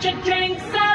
Tonight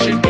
up.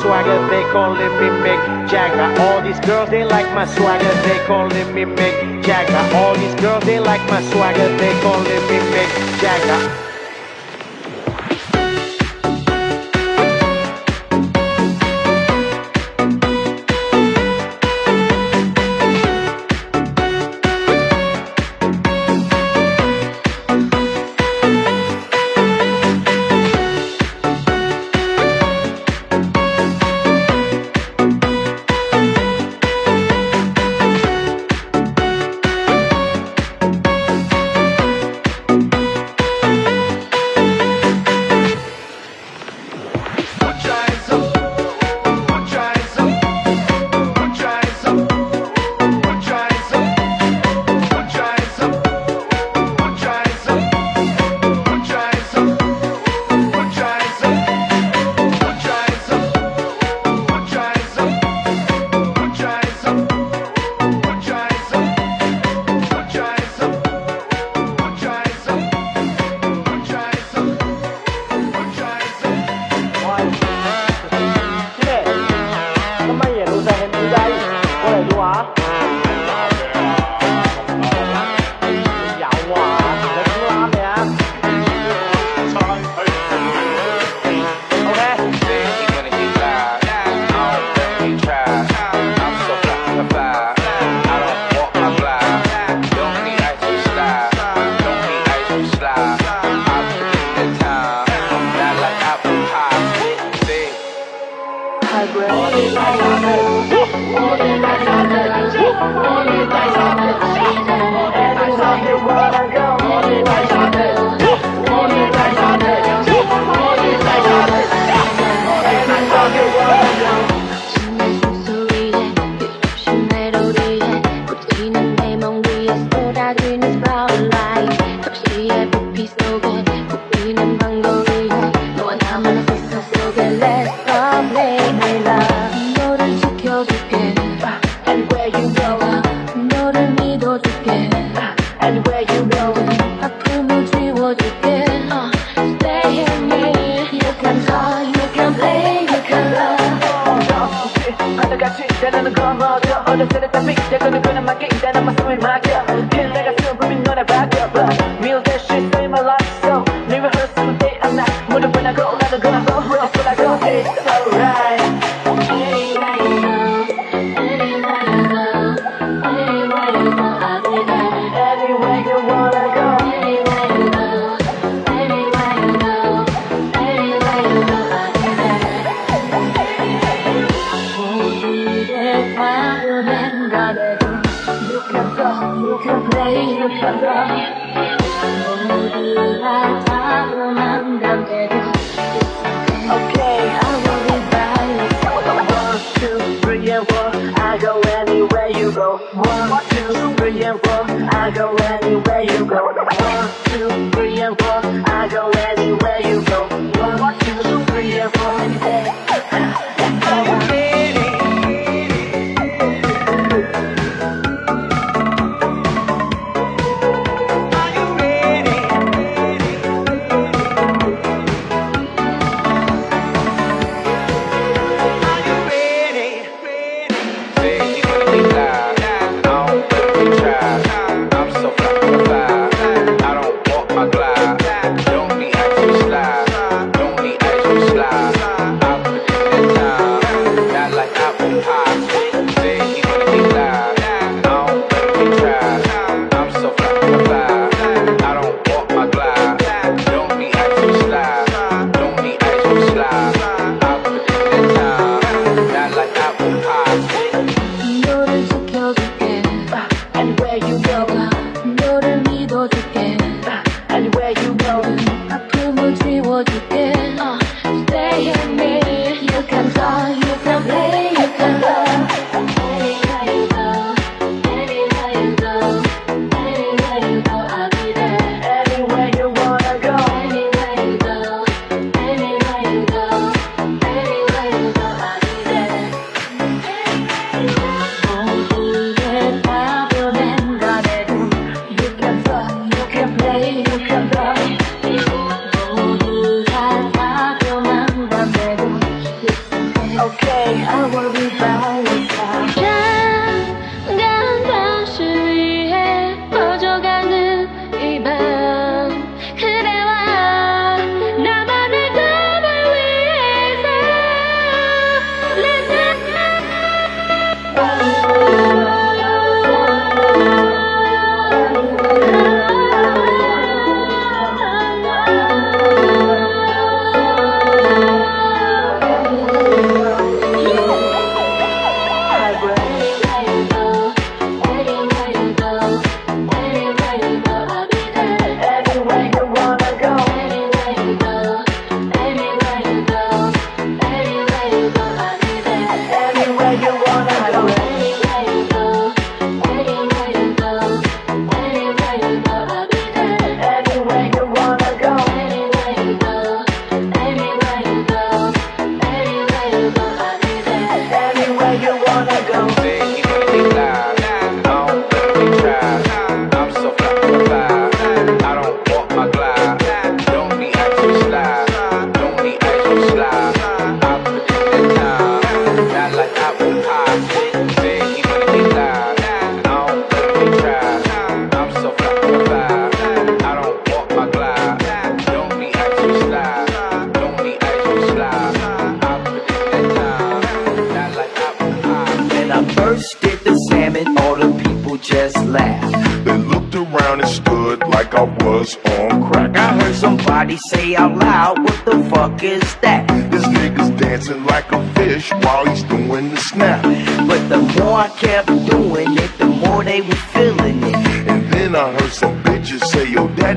swagger, they callin' me Mick Jagger. All these girls, they like my swagger, they callin' me Mick Jagger. All these girls, they like my swagger, they callin' me Mick Jagger.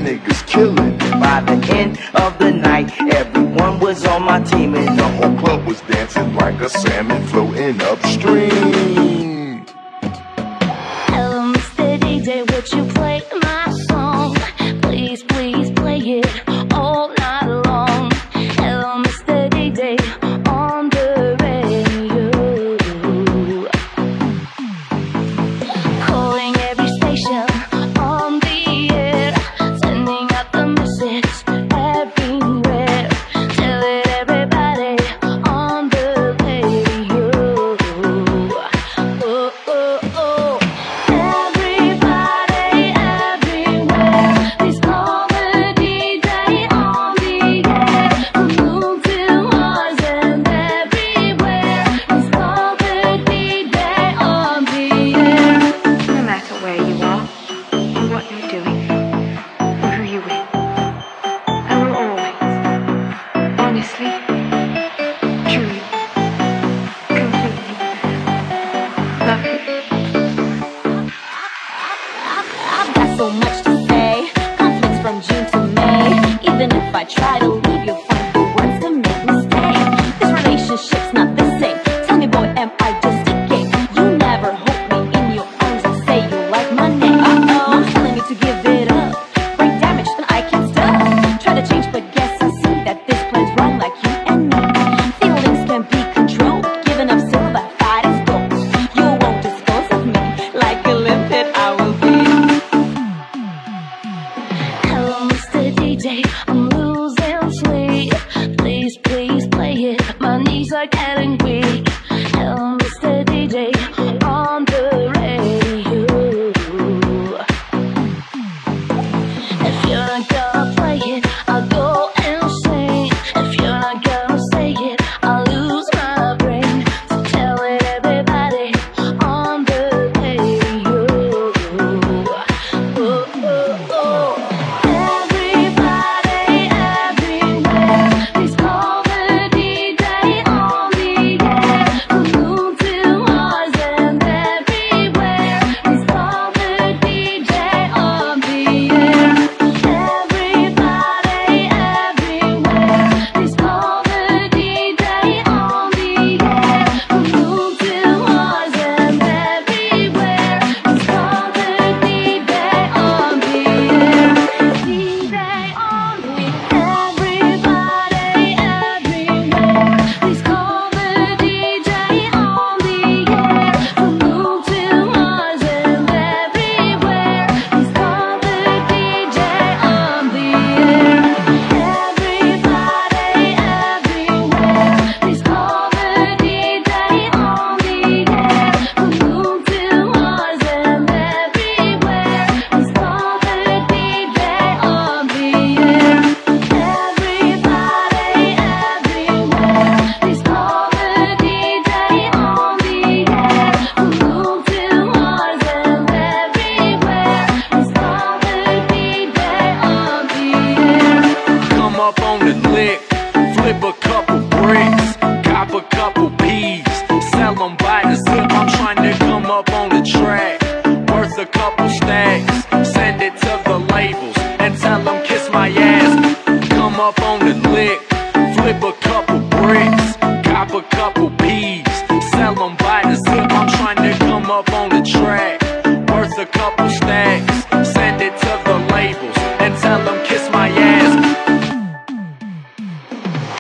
niggas killing. By the end of the night, everyone was on my team, and the whole club was dancing like a salmon floating upstream.